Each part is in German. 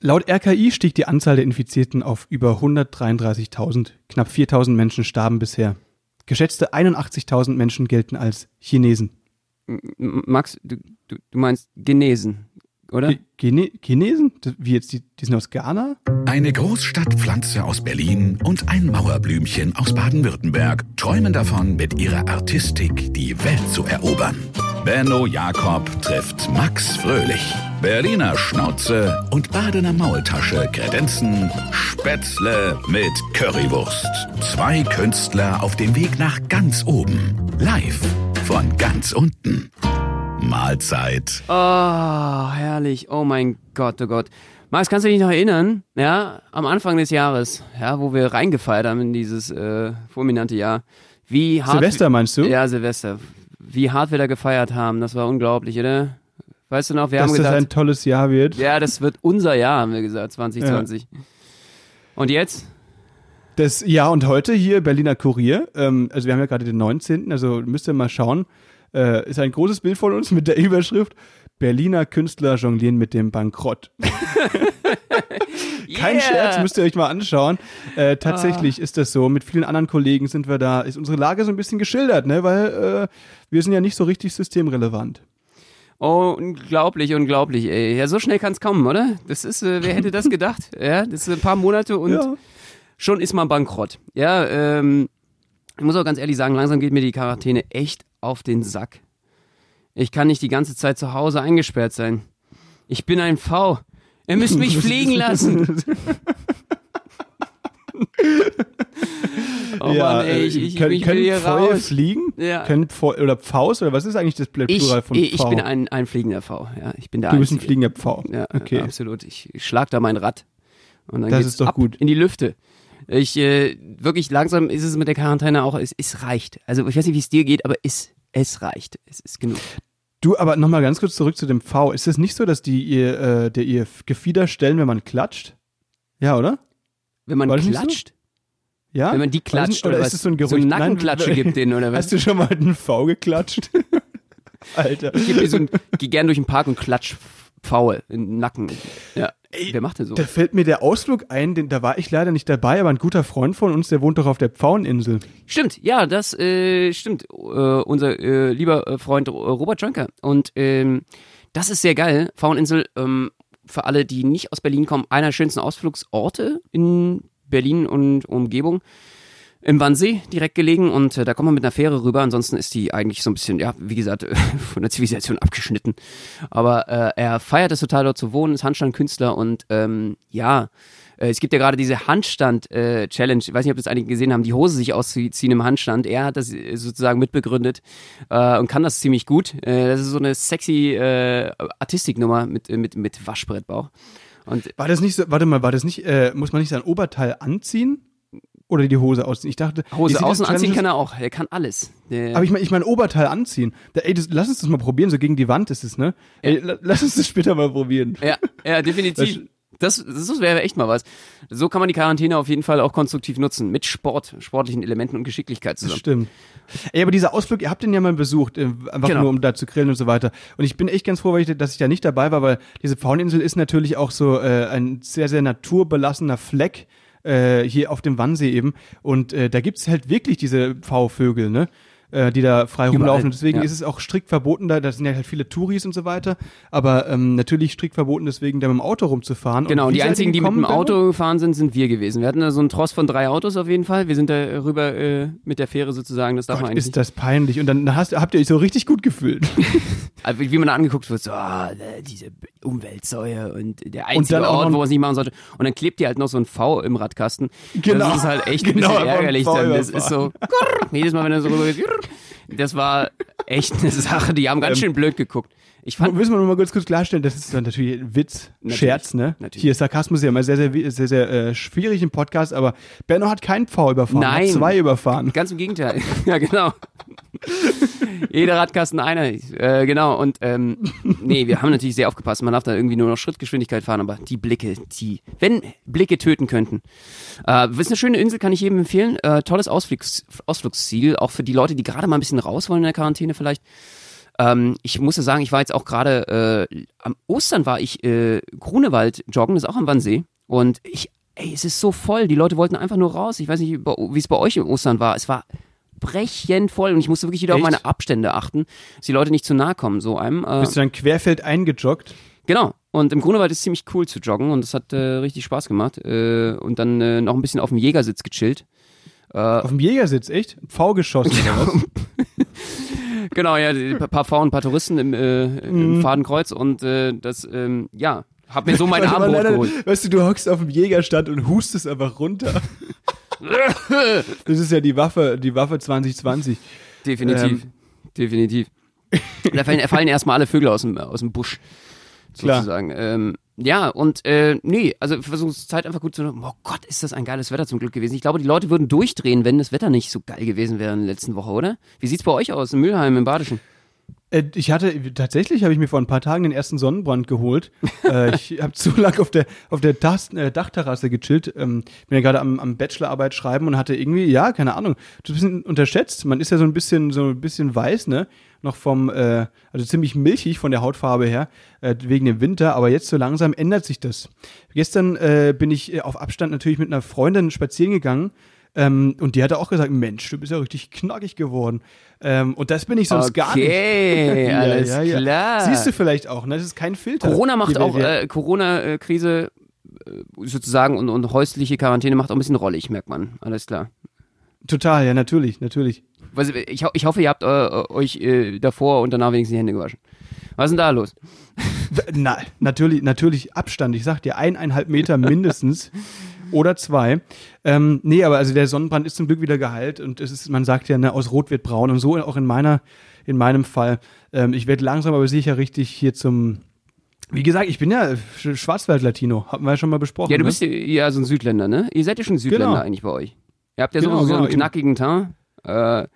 Laut RKI stieg die Anzahl der Infizierten auf über 133.000. Knapp 4.000 Menschen starben bisher. Geschätzte 81.000 Menschen gelten als Chinesen. Max, du, du, du meinst genesen, oder? Gene Chinesen? Wie jetzt, die, die sind aus Ghana? Eine Großstadtpflanze aus Berlin und ein Mauerblümchen aus Baden-Württemberg träumen davon, mit ihrer Artistik die Welt zu erobern. Benno Jakob trifft Max Fröhlich. Berliner Schnauze und Badener Maultasche kredenzen Spätzle mit Currywurst. Zwei Künstler auf dem Weg nach ganz oben. Live von ganz unten. Mahlzeit. Oh, herrlich. Oh mein Gott, oh Gott. Max, kannst du dich noch erinnern? Ja, am Anfang des Jahres, ja, wo wir reingefeiert haben in dieses äh, fulminante Jahr. Wie hart. Silvester meinst du? Ja, Silvester. Wie hart wir da gefeiert haben, das war unglaublich, oder? Weißt du noch, wir Dass haben gesagt. das ein tolles Jahr wird. ja, das wird unser Jahr, haben wir gesagt, 2020. Und jetzt? Das Ja und heute hier Berliner Kurier. Ähm, also wir haben ja gerade den 19. Also müsst ihr mal schauen. Äh, ist ein großes Bild von uns mit der Überschrift Berliner Künstler jonglieren mit dem Bankrott. Kein Yeah. Scherz, müsst ihr euch mal anschauen. Äh, tatsächlich ist das so. Mit vielen anderen Kollegen sind wir da, ist unsere Lage so ein bisschen geschildert, ne? Weil äh, wir sind ja nicht so richtig systemrelevant. Oh, unglaublich, unglaublich, ey. Ja, so schnell kann's kommen, oder? Das ist, äh, wer hätte das gedacht? Ja, das sind ein paar Monate und Ja. schon ist man bankrott. Ja, ähm, ich muss auch ganz ehrlich sagen, langsam geht mir die Quarantäne echt auf den Sack. Ich kann nicht die ganze Zeit zu Hause eingesperrt sein. Ich bin ein V. Ihr müsst mich fliegen lassen. Oh ja, Mann, ey, äh, ich, ich, können, ich können hier Pfeue raus. fliegen? Ja. Können Pfeu, oder Pfaus oder was ist eigentlich das Ich, Plural von ich Pfau? bin ein, ein fliegender V. Ja, ich bin der du bist ein Einzige. fliegender Pfau. Ja, okay. absolut. Ich, ich schlag da mein Rad. Und dann Das geht's ist doch ab gut. in die Lüfte. Ich, äh, wirklich langsam ist es mit der Quarantäne auch, es, es reicht. Also ich weiß nicht, wie es dir geht, aber es, es reicht. Es ist genug. Du, aber nochmal ganz kurz zurück zu dem V. Ist es nicht so, dass die ihr, äh, der ihr Gefieder stellen, wenn man klatscht? Ja, oder? Wenn man so? klatscht, Ja? wenn man die klatscht oder oder, ist was? es so ein Gerücht? So eine Nein, Nackenklatsche gibt denen oder was? Hast du schon mal einen V geklatscht? Alter. Ich geb mir so ein, geh gern durch den Park und klatsch In den Nacken. Ja. Wer macht denn so? Da fällt mir der Ausflug ein, den, da war ich leider nicht dabei, aber ein guter Freund von uns, der wohnt doch auf der Pfaueninsel. Stimmt, ja, das äh, stimmt. Äh, unser äh, lieber äh, Freund äh, Robert Jönker. Und ähm, das ist sehr geil. Fraueninsel, ähm, für alle, die nicht aus Berlin kommen, einer der schönsten Ausflugsorte in Berlin und Umgebung. Im Wannsee direkt gelegen und äh, da kommt man mit einer Fähre rüber. Ansonsten ist die eigentlich so ein bisschen, ja, wie gesagt, von der Zivilisation abgeschnitten. Aber äh, er feiert es total dort zu wohnen, ist Handstandkünstler und ähm, ja, äh, es gibt ja gerade diese Handstand-Challenge. ich weiß nicht, ob das einige gesehen haben, die Hose sich auszuziehen im Handstand. Er hat das äh, sozusagen mitbegründet äh, und kann das ziemlich gut. Äh, das ist so eine sexy äh, Artistiknummer mit, äh, mit, mit Waschbrettbauch. Und War das nicht so, warte mal, war das nicht, äh, muss man nicht sein Oberteil anziehen? Oder die Hose ausziehen? Ich dachte, Hose außen das anziehen kann er auch. Er kann alles. Der, Aber ich meine, ich mein Oberteil anziehen. Da, ey, das, lass uns das mal probieren, so gegen die Wand ist es, ne? Ey, la- lass uns das später mal probieren. Ja, ja, definitiv. Das, das wäre echt mal was. So kann man die Quarantäne auf jeden Fall auch konstruktiv nutzen. Mit Sport, sportlichen Elementen und Geschicklichkeit Das zusammen. stimmt. Ey, aber dieser Ausflug, ihr habt den ja mal besucht, äh, einfach Genau. nur um da zu grillen und so weiter. Und ich bin echt ganz froh, ich, dass ich da nicht dabei war, weil diese Pfaueninsel ist natürlich auch so äh, ein sehr, sehr naturbelassener Fleck äh, hier auf dem Wannsee eben. Und äh, da gibt's halt wirklich diese Pfauvögel, ne? Äh, die da frei Überall, rumlaufen. Deswegen ja. ist es auch strikt verboten, da, da sind ja halt viele Touris und so weiter, aber ähm, natürlich strikt verboten, deswegen da mit dem Auto rumzufahren. Genau, und und die ihr einzigen, die mit dem? Auto gefahren sind, sind wir gewesen. Wir hatten da so einen Tross von drei Autos auf jeden Fall. Wir sind da rüber äh, mit der Fähre sozusagen, das darf man Gott, eigentlich ist das peinlich. Und dann hast, habt ihr euch so richtig gut gefühlt. Also, Wie man da angeguckt wird, so, äh, diese Umweltsäue und der einzige auch Ort, wo man es nicht machen sollte. Und dann klebt dir halt noch so ein V im Radkasten. Genau. Das ist halt echt ein Genau, bisschen ein ärgerlich V dann. Das ist so, jedes Mal, wenn er so rüber geht, das war echt eine Sache, die haben ganz Ähm, schön blöd geguckt. Ich fand, Müssen wir noch mal kurz, kurz klarstellen, das ist natürlich ein Witz, Natürlich, Scherz, ne? natürlich. Hier ist Sarkasmus ja immer sehr, sehr, sehr, sehr äh, schwierig im Podcast, aber Benno hat keinen Pfau überfahren, Nein. hat zwei überfahren. Ganz im Gegenteil. ja, genau. Jeder Radkasten einer. Äh, genau. Und ähm, nee, wir haben natürlich sehr aufgepasst. Man darf da irgendwie nur noch Schrittgeschwindigkeit fahren, aber die Blicke, die, wenn Blicke töten könnten. Äh, ist eine schöne Insel, kann ich jedem empfehlen. Äh, tolles Ausflugs, Ausflugsziel, auch für die Leute, die gerade mal ein bisschen raus wollen in der Quarantäne vielleicht. Ähm, ich muss ja sagen, ich war jetzt auch gerade, äh, am Ostern war ich äh, Grunewald joggen, das ist auch am Wannsee. Und ich, ey, es ist so voll. Die Leute wollten einfach nur raus. Ich weiß nicht, wie es bei euch im Ostern war. Es war brechend voll und ich musste wirklich wieder Echt? auf meine Abstände achten, dass die Leute nicht zu nahe kommen, so einem. Äh, Bist du dann querfeld eingejoggt? Genau. Und im Grunewald ist ziemlich cool zu joggen und das hat äh, richtig Spaß gemacht. Äh, und dann äh, noch ein bisschen auf dem Jägersitz gechillt. Äh, Auf dem Jägersitz, echt? V geschossen oder was? genau, ja, ein paar Frauen, ein paar Touristen im, äh, im Fadenkreuz und äh, das, ähm, ja, hab mir so mein Abendbrot leider- geholt. Weißt du, du hockst auf dem Jägerstand und hustest einfach runter. das ist ja die Waffe, die Waffe 2020. Definitiv. Ähm. Definitiv. Da fallen, fallen erstmal alle Vögel aus dem, aus dem Busch. Sozusagen. Ähm, ja, und äh, nee, also versuch Zeit einfach gut zu nutzen. Oh Gott, ist das ein geiles Wetter zum Glück gewesen. Ich glaube, die Leute würden durchdrehen, wenn das Wetter nicht so geil gewesen wäre in der letzten Woche, oder? Wie sieht's bei euch aus, in Mülheim, im Badischen? Äh, Ich hatte, tatsächlich habe ich mir vor ein paar Tagen den ersten Sonnenbrand geholt. äh, ich habe zu lange auf der, auf der Tas äh, Dachterrasse gechillt. Ähm, bin ja gerade am, am Bachelorarbeit schreiben und hatte irgendwie, ja, keine Ahnung, das ist ein bisschen unterschätzt. Man ist ja so ein bisschen, so ein bisschen weiß, ne? Noch vom, äh, also ziemlich milchig von der Hautfarbe her, äh, wegen dem Winter, aber jetzt so langsam ändert sich das. Gestern bin ich auf Abstand natürlich mit einer Freundin spazieren gegangen. Ähm, und die hatte auch gesagt, Mensch, du bist ja richtig knackig geworden. Ähm, und das bin ich sonst gar nicht. Okay, Ja, alles ja, ja. klar. Siehst du vielleicht auch, ne? Das ist kein Filter. Corona macht auch, äh, Corona-Krise äh, sozusagen und, und häusliche Quarantäne macht auch ein bisschen rollig, merkt man. Alles klar. Total, ja, natürlich, natürlich. Was, ich, ich hoffe, ihr habt äh, euch äh, davor und danach wenigstens die Hände gewaschen. Was ist denn da los? Na, natürlich, natürlich Abstand. Ich sag dir, eineinhalb Meter mindestens. Oder zwei. Ähm, nee, aber also der Sonnenbrand ist zum Glück wieder geheilt und es ist, man sagt ja, ne, aus Rot wird braun und so auch in meiner, in meinem Fall. Ähm, ich werde langsam aber sicher richtig hier zum, wie gesagt, ich bin ja Sch- Schwarzwald-Latino, haben wir ja schon mal besprochen. Ja, du ne? bist ja, ja so ein Südländer, ne? Ihr seid ja schon Südländer Genau. eigentlich bei euch. Ihr habt ja Genau, so, so genau, einen knackigen Teint. Äh,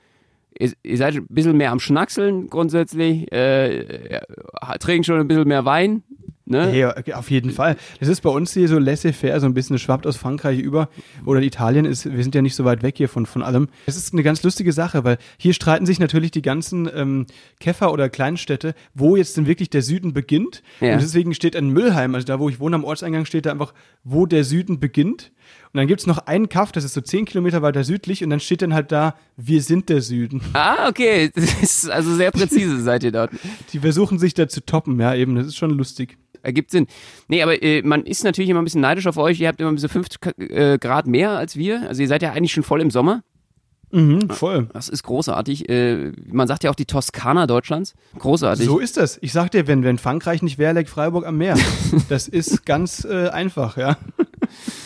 ihr, ihr seid ein bisschen mehr am Schnackseln grundsätzlich. Äh, ja, trinkt schon ein bisschen mehr Wein. Ne? Okay, auf jeden Fall. Das ist bei uns hier so laissez-faire, so ein bisschen, es schwappt aus Frankreich über. Oder Italien ist, wir sind ja nicht so weit weg hier von, von allem. Es ist eine ganz lustige Sache, weil hier streiten sich natürlich die ganzen ähm, Käfer- oder Kleinstädte, wo jetzt denn wirklich der Süden beginnt. Ja. Und deswegen steht in Müllheim, also da, wo ich wohne, am Ortseingang, steht da einfach, wo der Süden beginnt. Und dann gibt's noch einen Kaff, das ist so zehn Kilometer weiter südlich, und dann steht dann halt da, wir sind der Süden. Ah, okay. Das ist also sehr präzise seid ihr dort. Die versuchen sich da zu toppen, ja, eben, das ist schon lustig. Ergibt Sinn. Nee, aber äh, man ist natürlich immer ein bisschen neidisch auf euch. Ihr habt immer so fünf äh, Grad mehr als wir. Also ihr seid ja eigentlich schon voll im Sommer. Mhm, voll. Das ist großartig. Äh, man sagt ja auch die Toskana Deutschlands. Großartig. So ist das. Ich sag dir, wenn, wenn Frankreich nicht wäre, Freiburg am Meer. Das ist ganz äh, einfach, ja.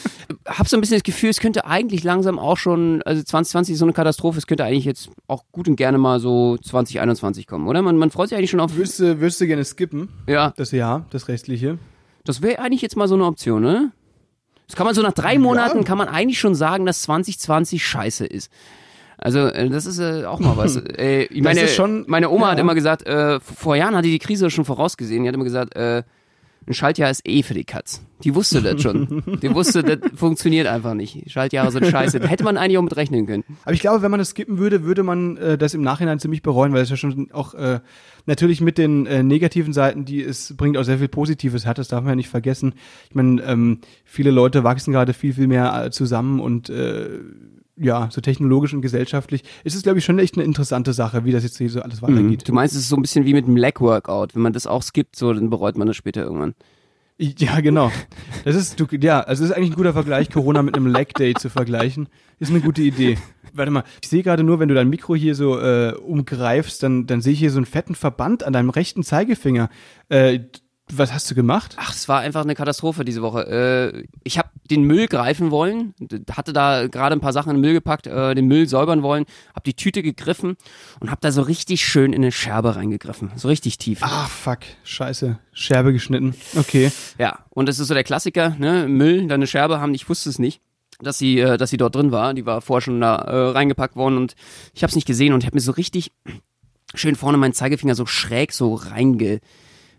hab so ein bisschen das Gefühl, es könnte eigentlich langsam auch schon, also 2020 ist so eine Katastrophe, es könnte eigentlich jetzt auch gut und gerne mal so 2021 kommen, oder? Man, man freut sich eigentlich schon auf. Würdest du, würdest du gerne skippen, Ja, das Jahr, das restliche? das wäre eigentlich jetzt mal so eine Option, ne? Das kann man so nach drei Monaten kann man eigentlich schon sagen, dass 2020 scheiße ist. Also äh, das ist äh, auch mal was. Äh, ich meine, schon- meine Oma hat ja. immer gesagt, äh, vor Jahren hat die die Krise schon vorausgesehen. Die hat immer gesagt, äh, ein Schaltjahr ist eh für die Katz. Die wusste das schon. Die wusste, das funktioniert einfach nicht. Schaltjahre sind scheiße. Da hätte man eigentlich auch mit rechnen können. Aber ich glaube, wenn man das skippen würde, würde man äh, das im Nachhinein ziemlich bereuen, weil es ja schon auch äh, natürlich mit den äh, negativen Seiten, die es bringt, auch sehr viel Positives hat. Das darf man ja nicht vergessen. Ich meine, ähm, viele Leute wachsen gerade viel, viel mehr äh, zusammen und äh, ja, so technologisch und gesellschaftlich. Es ist, glaube ich, schon echt eine interessante Sache, wie das jetzt hier so alles weitergeht. Du meinst, es ist so ein bisschen wie mit dem Leg-Workout. Wenn man das auch skippt, so, dann bereut man das später irgendwann. Ja, genau. Das ist, du, ja, also das ist eigentlich ein guter Vergleich, Corona mit einem Leg Day zu vergleichen. Ist eine gute Idee. Warte mal, ich sehe gerade nur, wenn du dein Mikro hier so äh, umgreifst, dann, dann sehe ich hier so einen fetten Verband an deinem rechten Zeigefinger. Äh, was hast du gemacht? Ach, es war einfach eine Katastrophe diese Woche. Äh, ich habe den Müll greifen wollen, hatte da gerade ein paar Sachen in den Müll gepackt, äh, den Müll säubern wollen, habe die Tüte gegriffen und habe da so richtig schön in eine Scherbe reingegriffen, so richtig tief. Ah, fuck, scheiße, Scherbe geschnitten. Okay. Ja, und das ist so der Klassiker, ne? Müll, dann eine Scherbe haben, ich wusste es nicht, dass sie, äh, dass sie dort drin war. Die war vorher schon da äh, reingepackt worden und ich habe es nicht gesehen und habe mir so richtig schön vorne meinen Zeigefinger so schräg so reinge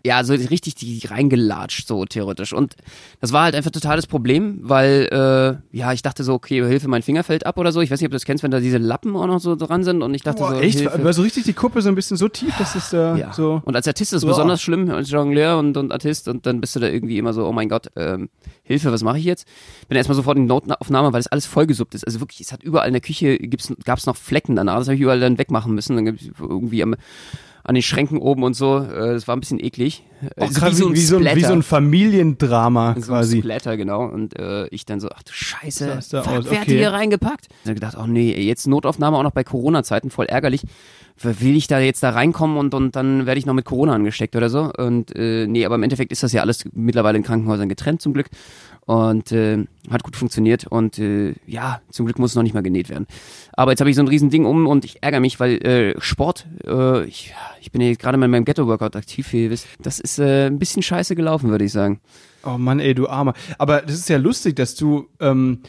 ja, so richtig die reingelatscht, so theoretisch. Und das war halt einfach totales Problem, weil, äh, ja, ich dachte so, okay, Hilfe, mein Finger fällt ab oder so. Ich weiß nicht, ob du das kennst, wenn da diese Lappen auch noch so dran sind. Und ich dachte Boah, so, echt? Hilfe. War so richtig die Kuppe so ein bisschen so tief, dass es da Ja. so. Und als Artist ist es besonders schlimm, als Jongleur und, und Artist. Und dann bist du da irgendwie immer so, oh mein Gott, ähm, Hilfe, was mache ich jetzt? Bin erstmal sofort in die Notaufnahme, weil das alles vollgesuppt ist. Also wirklich, es hat überall in der Küche, gibt's, gab's noch Flecken danach. Das habe ich überall dann wegmachen müssen. Dann gibt's irgendwie am, an den Schränken oben und so. Äh, Das war ein bisschen eklig. Oh, Also krass, wie, so ein, wie, so ein, wie so ein Familiendrama so quasi. ein Splatter, genau. Und äh, ich dann so, ach du Scheiße, fuck, wer hat okay. die hier reingepackt? Dann gedacht, oh nee, jetzt Notaufnahme auch noch bei Corona-Zeiten, voll ärgerlich. Will ich da jetzt da reinkommen und, und dann werde ich noch mit Corona angesteckt oder so? Und äh, nee, aber im Endeffekt ist das ja alles mittlerweile in Krankenhäusern getrennt zum Glück. Und äh, hat gut funktioniert und äh, ja, zum Glück muss es noch nicht mal genäht werden. Aber jetzt habe ich so ein riesen Ding um und ich ärgere mich, weil äh, Sport, äh, ich, ich bin ja gerade mal in meinem Ghetto-Workout aktiv, wie ihr wisst. Das ist äh, ein bisschen scheiße gelaufen, würde ich sagen. Oh Mann, ey, du Armer. Aber das ist ja lustig, dass du, ähm,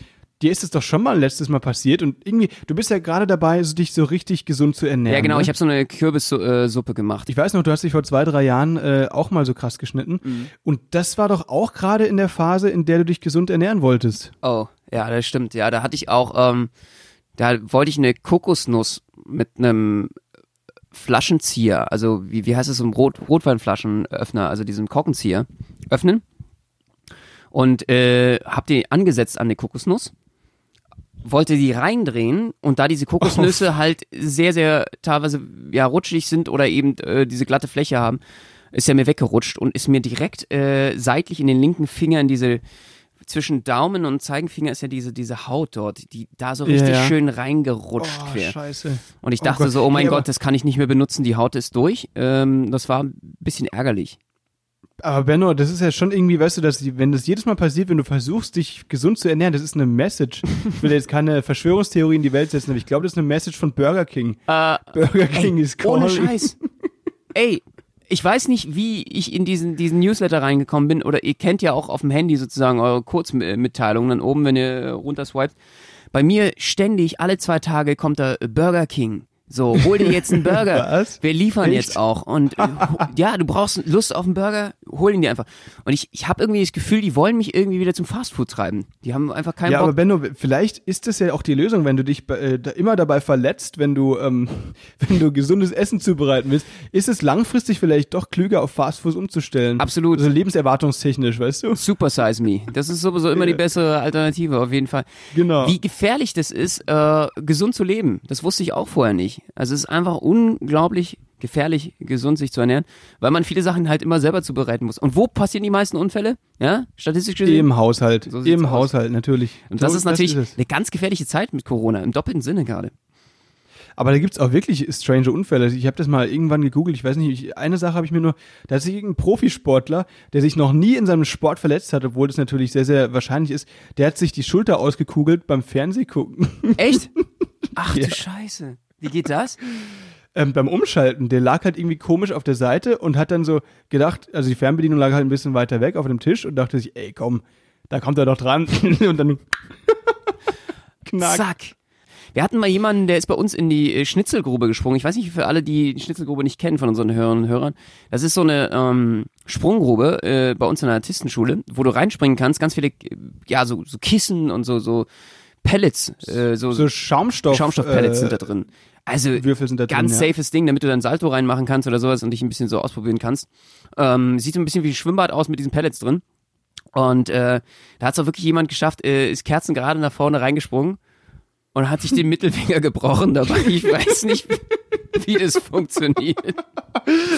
dir ist es doch schon mal letztes Mal passiert und irgendwie, du bist ja gerade dabei, so, dich so richtig gesund zu ernähren. Ja, genau, ne? ich habe so eine Kürbissuppe gemacht. Ich weiß noch, du hast dich vor zwei, drei Jahren äh, auch mal so krass geschnitten. Mhm. Und das war doch auch gerade in der Phase, in der du dich gesund ernähren wolltest. Oh, ja, das stimmt. Ja, da hatte ich auch, ähm, da wollte ich eine Kokosnuss mit einem Flaschenzieher, also wie, wie heißt es, so ein Rot, Rotweinflaschenöffner, also diesem Korkenzieher, öffnen. Und äh, hab die angesetzt an die Kokosnuss, wollte die reindrehen und da diese Kokosnüsse halt sehr, sehr teilweise ja rutschig sind oder eben äh, diese glatte Fläche haben, ist er mir weggerutscht und ist mir direkt äh, seitlich in den linken Finger in diese zwischen Daumen und Zeigenfinger ist ja diese diese Haut dort, die da so richtig Ja. schön reingerutscht Oh, quer. scheiße. Und ich Oh dachte Gott. so, oh mein Nee, Gott, das kann ich nicht mehr benutzen, die Haut ist durch. Ähm, das war ein bisschen ärgerlich. Aber Benno, das ist ja schon irgendwie, weißt du, dass die, wenn das jedes Mal passiert, wenn du versuchst, dich gesund zu ernähren, das ist eine Message. Ich will jetzt keine Verschwörungstheorie in die Welt setzen, aber ich glaube, das ist eine Message von Burger King. Äh, Burger King ist ohne calling. Scheiß. Ey, ich weiß nicht, wie ich in diesen, diesen Newsletter reingekommen bin, oder ihr kennt ja auch auf dem Handy sozusagen eure Kurzmitteilungen dann oben, wenn ihr runterswiped. Bei mir ständig, alle zwei Tage kommt da Burger King. So, hol dir jetzt einen Burger. Was? Wir liefern Echt? jetzt auch. Und ja, du brauchst Lust auf einen Burger, hol ihn dir einfach. Und ich, ich habe irgendwie das Gefühl, die wollen mich irgendwie wieder zum Fastfood treiben. Die haben einfach keinen Ja, aber Bock. Benno, vielleicht ist das ja auch die Lösung, wenn du dich äh, da immer dabei verletzt, wenn du, ähm, wenn du gesundes Essen zubereiten willst, ist es langfristig vielleicht doch klüger, auf Fastfood umzustellen. Absolut. Also lebenserwartungstechnisch, weißt du? Super Size Me. Das ist sowieso immer die bessere Alternative, auf jeden Fall. Genau. Wie gefährlich das ist, äh, gesund zu leben. Das wusste ich auch vorher nicht. Also es ist einfach unglaublich gefährlich, gesund sich zu ernähren, weil man viele Sachen halt immer selber zubereiten muss. Und wo passieren die meisten Unfälle? Ja, statistisch gesehen. Im Haushalt. So Im aus. Haushalt, natürlich. Und das So, ist natürlich es. eine ganz gefährliche Zeit mit Corona, im doppelten Sinne gerade. Aber da gibt's auch wirklich strange Unfälle. Ich habe das mal irgendwann gegoogelt. Ich weiß nicht, ich, eine Sache habe ich mir nur, da hat sich irgendein Profisportler, der sich noch nie in seinem Sport verletzt hat, obwohl das natürlich sehr, sehr wahrscheinlich ist, der hat sich die Schulter ausgekugelt beim Fernsehgucken. Echt? Ach Ja. du Scheiße. Wie geht das? ähm, beim Umschalten, der lag halt irgendwie komisch auf der Seite und hat dann so gedacht, also die Fernbedienung lag halt ein bisschen weiter weg auf dem Tisch und dachte sich, ey, komm, da kommt er doch dran. und dann knack. Zack. Wir hatten mal jemanden, der ist bei uns in die äh, Schnitzelgrube gesprungen. Ich weiß nicht, für alle, die die Schnitzelgrube nicht kennen von unseren Hörern und Hörern. Das ist so eine ähm, Sprunggrube äh, bei uns in der Artistenschule, wo du reinspringen kannst. Ganz viele, äh, ja, so, so Kissen und so, so Pellets, äh, so, So Schaumstoff. Schaumstoffpellets äh, sind da drin. Also Würfel sind da drin, ganz ja. safes Ding, damit du dann Salto reinmachen kannst oder sowas und dich ein bisschen so ausprobieren kannst. Ähm, sieht so ein bisschen wie ein Schwimmbad aus mit diesen Pellets drin. Und äh, da hat es auch wirklich jemand geschafft, äh, ist kerzengerade nach vorne reingesprungen und hat sich den Mittelfinger gebrochen dabei. Ich weiß nicht, wie das funktioniert.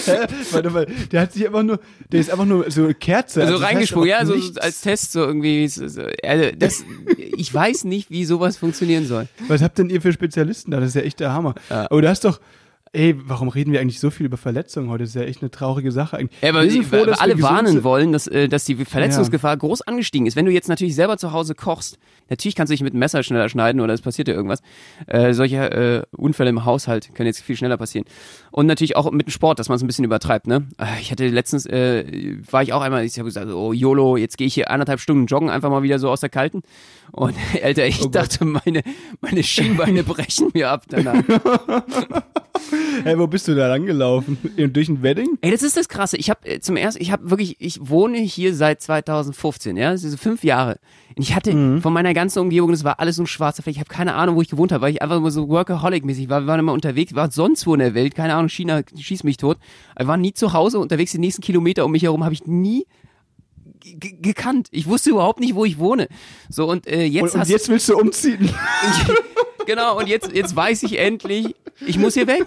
Hä? Warte mal, der hat sich einfach nur, der ist einfach nur so Kerze. Also heißt reingesprungen, ja, so nichts. als Test so irgendwie. So, so, also das, ich weiß nicht, wie sowas funktionieren soll. Was habt denn ihr für Spezialisten da? Das ist ja echt der Hammer. Ja. Aber du hast doch, ey, warum reden wir eigentlich so viel über Verletzungen heute? Das ist ja echt eine traurige Sache eigentlich. Ja, aber Wir sind die- froh, alle warnen wollen, dass, äh, dass die Verletzungsgefahr groß angestiegen ist. Wenn du jetzt natürlich selber zu Hause kochst, natürlich kannst du dich mit einem Messer schneller schneiden oder es passiert dir irgendwas. Äh, solche äh, Unfälle im Haushalt können jetzt viel schneller passieren. Und natürlich auch mit dem Sport, dass man es ein bisschen übertreibt. Ne? Äh, Ich hatte letztens, äh, war ich auch einmal, ich habe gesagt, oh YOLO, jetzt gehe ich hier anderthalb Stunden joggen, einfach mal wieder so aus der Kalten. Und Alter, ich Oh dachte, meine, meine Schienbeine brechen mir ab danach. Hey, wo bist du da langgelaufen? Durch ein Wedding? Ey, das ist das Krasse. Ich habe äh, zum ersten, ich habe wirklich, ich wohne hier seit 2015, ja, das ist so fünf Jahre. Und ich hatte Mhm. von meiner ganzen Umgebung, das war alles so ein schwarzer Fleck. Ich habe keine Ahnung, wo ich gewohnt habe, weil ich einfach immer so Workaholic-mäßig war. Wir waren immer unterwegs, war sonst wo in der Welt, keine Ahnung, China schießt mich tot. Wir waren nie zu Hause, unterwegs die nächsten Kilometer um mich herum habe ich nie gekannt. Ich wusste überhaupt nicht, wo ich wohne. So und äh, jetzt Und, und jetzt willst du umziehen? genau und jetzt jetzt weiß ich endlich, ich muss hier weg.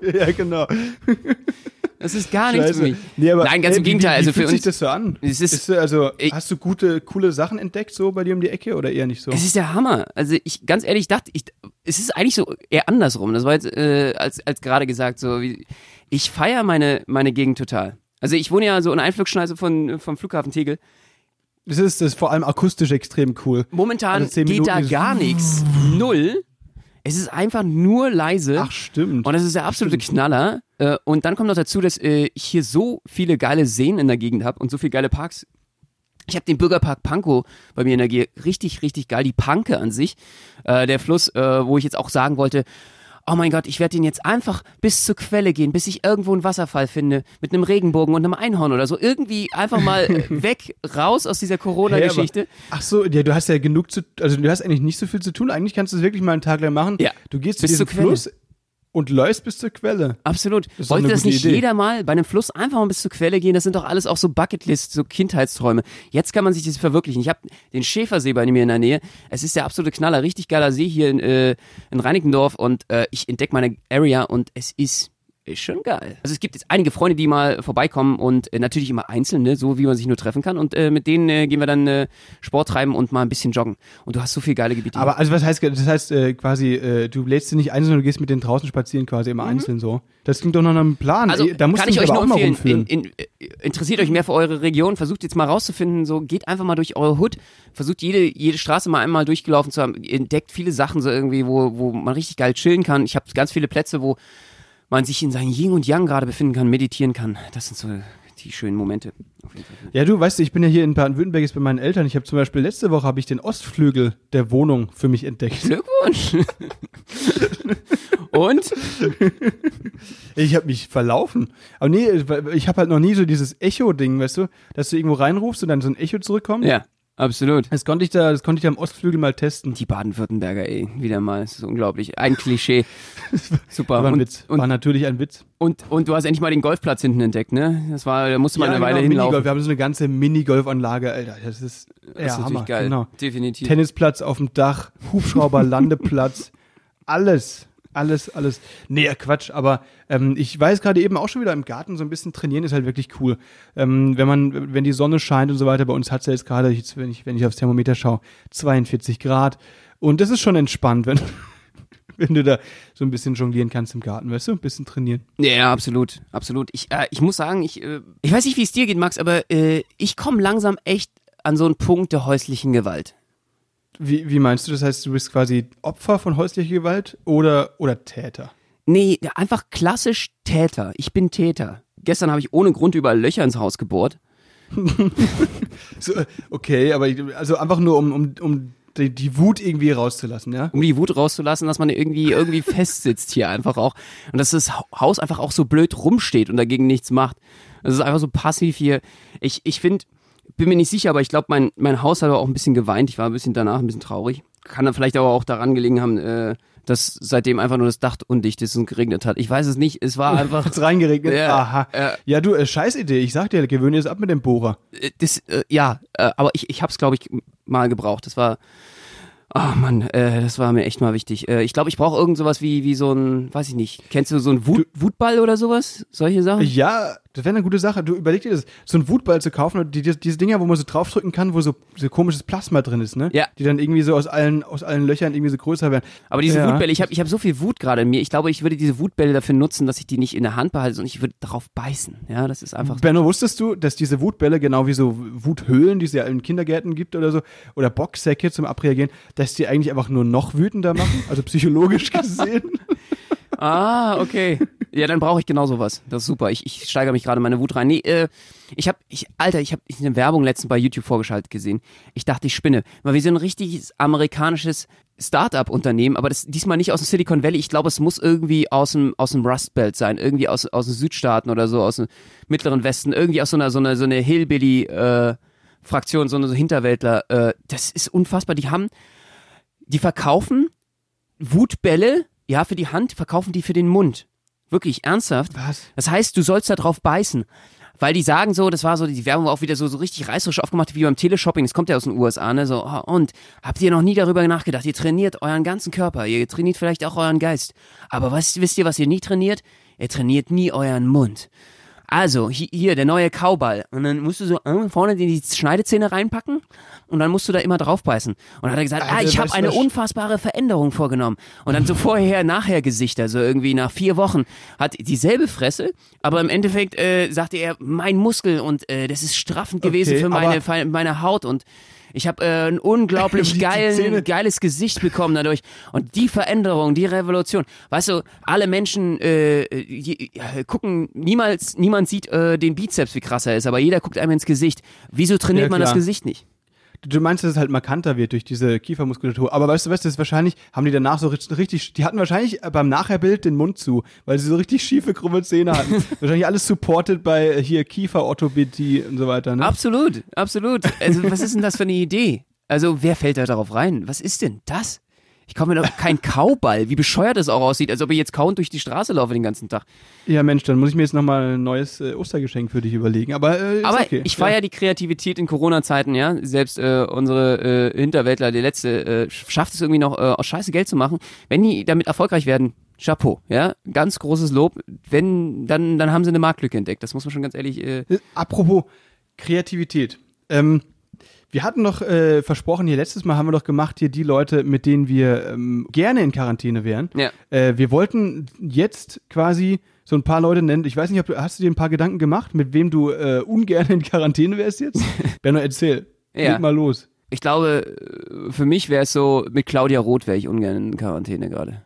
ja, genau. Das ist gar nichts für mich. Nee, aber, Nein, ganz ey, im Gegenteil. Wie, wie also fühlt für sich uns das so an? Es ist- du, also, Ich- hast du gute, coole Sachen entdeckt so bei dir um die Ecke oder eher nicht so? Es ist der Hammer. Also ich ganz ehrlich dachte, ich, es ist eigentlich so eher andersrum. Das war jetzt äh, als als gerade gesagt so. Wie, ich feiere meine meine Gegend total. Also ich wohne ja so in Einflugschneise von vom Flughafen Tegel. Das ist, das ist vor allem akustisch extrem cool. Momentan Also geht da Minuten ist- gar nichts. Null. Es ist einfach nur leise. Ach, stimmt. Und das ist der absolute Knaller. Äh, Und dann kommt noch dazu, dass äh, ich hier so viele geile Seen in der Gegend habe und so viele geile Parks. Ich habe den Bürgerpark Pankow bei mir in der Gegend. Richtig, richtig geil. Die Panke an sich. Äh, der Fluss, wo ich jetzt auch sagen wollte, oh mein Gott, ich werde den jetzt einfach bis zur Quelle gehen, bis ich irgendwo einen Wasserfall finde, mit einem Regenbogen und einem Einhorn oder so. Irgendwie einfach mal äh, weg, raus aus dieser Hey, Corona-Geschichte. aber- Ach so, ja, du hast ja genug zu, also du hast eigentlich nicht so viel zu tun. Eigentlich kannst du es wirklich mal einen Tag lang machen. Ja, Du gehst bis zu diesem zur Quelle. Fluss und läufst bis zur Quelle. Absolut. doch Wollte das nicht Idee. jeder mal bei einem Fluss einfach mal bis zur Quelle gehen? Das sind doch alles auch so Bucketlists, so Kindheitsträume. Jetzt kann man sich das verwirklichen. Ich habe den Schäfersee bei mir in der Nähe. Es ist der absolute Knaller, richtig geiler See hier in, äh, in Reinickendorf und äh, ich entdecke meine Area und es ist ist schon geil. Also es gibt jetzt einige Freunde, die mal vorbeikommen und äh, natürlich immer einzeln, ne, so wie man sich nur treffen kann. Und äh, mit denen äh, gehen wir dann äh, Sport treiben und mal ein bisschen joggen. Und du hast so viel geile Gebiete. Aber also was heißt, das heißt äh, quasi, äh, du lädst sie nicht ein, sondern du gehst mit denen draußen spazieren quasi immer einzeln so. Das klingt doch nach einem Plan. Mhm. Also da du ich euch nur empfehlen, in, in, interessiert euch mehr für eure Region, versucht jetzt mal rauszufinden, so geht einfach mal durch eure Hood, versucht jede, jede Straße mal einmal durchgelaufen zu haben, entdeckt viele Sachen so irgendwie, wo, wo man richtig geil chillen kann. Ich habe ganz viele Plätze, wo man sich in seinem Yin und Yang gerade befinden kann, meditieren kann. Das sind so die schönen Momente. Ja, du weißt, ich bin ja hier in Baden-Württemberg jetzt bei meinen Eltern. Ich habe zum Beispiel letzte Woche habe ich den Ostflügel der Wohnung für mich entdeckt. Glückwunsch! und? Ich habe mich verlaufen. Aber nee, ich habe halt noch nie so dieses Echo-Ding, weißt du, dass du irgendwo reinrufst und dann so ein Echo zurückkommt. Ja, absolut. Das konnte ich da, das konnte ich da am Ostflügel mal testen. Die Baden-Württemberger, ey, wieder mal, das ist unglaublich. Ein Klischee. Super. War ein und, Witz. Und, War natürlich ein Witz. und, und du hast endlich mal den Golfplatz hinten entdeckt, ne? Das war, da musste man eine Weile genau, Minigolf. hinlaufen. Wir haben so eine ganze Minigolfanlage, Alter. Das ist, ja, Das ist natürlich Hammer. geil. Genau. Definitiv. Tennisplatz auf dem Dach, Hubschrauber, Landeplatz, alles. Alles, alles. Nee, Quatsch, aber ähm, ich weiß gerade eben auch schon wieder im Garten so ein bisschen trainieren ist halt wirklich cool. Ähm, wenn man, wenn die Sonne scheint und so weiter, bei uns hat es ja jetzt gerade, wenn ich, wenn ich aufs Thermometer schaue, 42 Grad. Und das ist schon entspannt, wenn, wenn du da so ein bisschen jonglieren kannst im Garten, weißt du? Ein bisschen trainieren. Ja, ja, absolut, absolut. Ich, äh, ich muss sagen, ich, äh, ich weiß nicht, wie es dir geht, Max, aber äh, ich komme langsam echt an so einen Punkt der häuslichen Gewalt. Wie, wie meinst du? Das heißt, du bist quasi Opfer von häuslicher Gewalt oder, oder Täter? Nee, einfach klassisch Täter. Ich bin Täter. Gestern habe ich ohne Grund überall Löcher ins Haus gebohrt. So, okay, aber ich, also einfach nur um, um, um die, die Wut irgendwie rauszulassen, ja? um die Wut rauszulassen, dass man irgendwie irgendwie festsitzt hier einfach auch und dass das Haus einfach auch so blöd rumsteht und dagegen nichts macht. Das ist einfach so passiv hier. Ich ich finde, bin mir nicht sicher, aber ich glaube, mein mein Haus hat aber auch ein bisschen geweint. Ich war ein bisschen danach ein bisschen traurig. Kann dann vielleicht aber auch daran gelegen haben, äh, dass seitdem einfach nur das Dach undicht ist und geregnet hat. Ich weiß es nicht. Es war einfach Hat's reingeregnet? Ja, Aha. ja. Ja, du, äh, Scheißidee. Ich sag dir, gewöhne es ab mit dem Bohrer. äh, das, äh, ja, äh, aber ich, ich habe es, glaube ich, mal gebraucht. Das war, oh Mann, äh, das war mir echt mal wichtig. Äh, ich glaube, ich brauche irgend sowas wie, wie so ein, weiß ich nicht, kennst du so ein Wut, Wutball oder sowas? Solche Sachen? Ja, das wäre eine gute Sache. Du überleg dir das, so einen Wutball zu kaufen und die, die, diese Dinger, wo man so draufdrücken kann, wo so, so komisches Plasma drin ist, ne? Ja. Die dann irgendwie so aus allen, aus allen Löchern irgendwie so größer werden. aber diese ja. Wutbälle, ich habe ich hab so viel Wut gerade in mir. Ich glaube, ich würde diese Wutbälle dafür nutzen, dass ich die nicht in der Hand behalte, sondern ich würde darauf beißen. Ja, das ist einfach. Benno, wusstest du, dass diese Wutbälle, genau wie so Wuthöhlen, die es ja in Kindergärten gibt oder so, oder Boxsäcke zum Abreagieren, dass die eigentlich einfach nur noch wütender machen, also psychologisch gesehen? Ah, okay. Ja, dann brauche ich genau sowas. Das ist super. Ich, ich steigere mich gerade in meine Wut rein. Nee, äh, ich habe, ich, Alter, ich habe eine Werbung letztens bei YouTube vorgeschaltet gesehen. Ich dachte, ich spinne. Weil wir sind ein richtiges amerikanisches Start-up-Unternehmen, aber das diesmal nicht aus dem Silicon Valley. Ich glaube, es muss irgendwie aus dem, aus dem Rust Belt sein. Irgendwie aus, aus den Südstaaten oder so, aus dem mittleren Westen. Irgendwie aus so einer, so einer, so einer Hillbilly, äh, Fraktion, so eine so Hinterwäldler. Äh, das ist unfassbar. Die haben, die verkaufen Wutbälle, ja, für die Hand, verkaufen die für den Mund. Wirklich, ernsthaft. Was? Das heißt, du sollst da drauf beißen. Weil die sagen so, das war so, die Werbung war auch wieder so, so richtig reißerisch aufgemacht, wie beim Teleshopping, das kommt ja aus den USA, ne, so, oh, und, habt ihr noch nie darüber nachgedacht, ihr trainiert euren ganzen Körper, ihr trainiert vielleicht auch euren Geist. Aber was, wisst ihr, was ihr nie trainiert? Ihr trainiert nie euren Mund. Also, hi- hier, der neue Kauball. Und dann musst du so äh, vorne in die Schneidezähne reinpacken und dann musst du da immer drauf beißen. Und dann hat er gesagt, ah, Alter, ich habe eine unfassbare Veränderung vorgenommen. Und dann so vorher, nachher Gesichter, so irgendwie nach vier Wochen, hat dieselbe Fresse, aber im Endeffekt äh, sagte er, mein Muskel und äh, das ist straffend gewesen Okay, für meine, meine Haut und ich habe äh, ein unglaublich geilen, geiles Gesicht bekommen dadurch. Und die Veränderung, die Revolution. Weißt du, alle Menschen äh, äh, gucken, niemals, niemand sieht äh, den Bizeps, wie krass er ist, aber jeder guckt einem ins Gesicht. Wieso trainiert Ja, man das. Gesicht nicht? Du meinst, dass es halt markanter wird durch diese Kiefermuskulatur. Aber weißt du was, das ist wahrscheinlich, haben die danach so richtig, die hatten wahrscheinlich beim Nachherbild den Mund zu, weil sie so richtig schiefe, krumme Zähne hatten. wahrscheinlich alles supported bei äh, hier Kieferorthopädie und so weiter, ne? Absolut, absolut. Also was ist denn das für eine Idee? Also wer fällt da darauf rein? Was ist denn das? Ich komme mir doch kein Kauball, wie bescheuert das auch aussieht, als ob ich jetzt kauend durch die Straße laufe den ganzen Tag. Ja, Mensch, dann muss ich mir jetzt nochmal ein neues äh, Ostergeschenk für dich überlegen. Aber, äh, Aber okay. ich feiere die Kreativität in Corona-Zeiten, ja. Selbst äh, unsere äh, Hinterwäldler, der letzte, äh, schafft es irgendwie noch äh, aus Scheiße Geld zu machen. Wenn die damit erfolgreich werden, Chapeau, ja. Ganz großes Lob. Wenn, dann, dann haben sie eine Marktlücke entdeckt. Das muss man schon ganz ehrlich. Äh, Äh, Apropos Kreativität. Ähm, wir hatten doch äh, versprochen, hier letztes Mal haben wir doch gemacht, hier die Leute, mit denen wir ähm, gerne in Quarantäne wären. Ja. Äh, wir wollten jetzt quasi so ein paar Leute nennen. Ich weiß nicht, ob du, hast du dir ein paar Gedanken gemacht, mit wem du äh, ungern in Quarantäne wärst jetzt? Benno, erzähl. Ja. Leg mal los. ich glaube, äh, für mich wäre es so, mit Claudia Roth wäre ich ungern in Quarantäne gerade.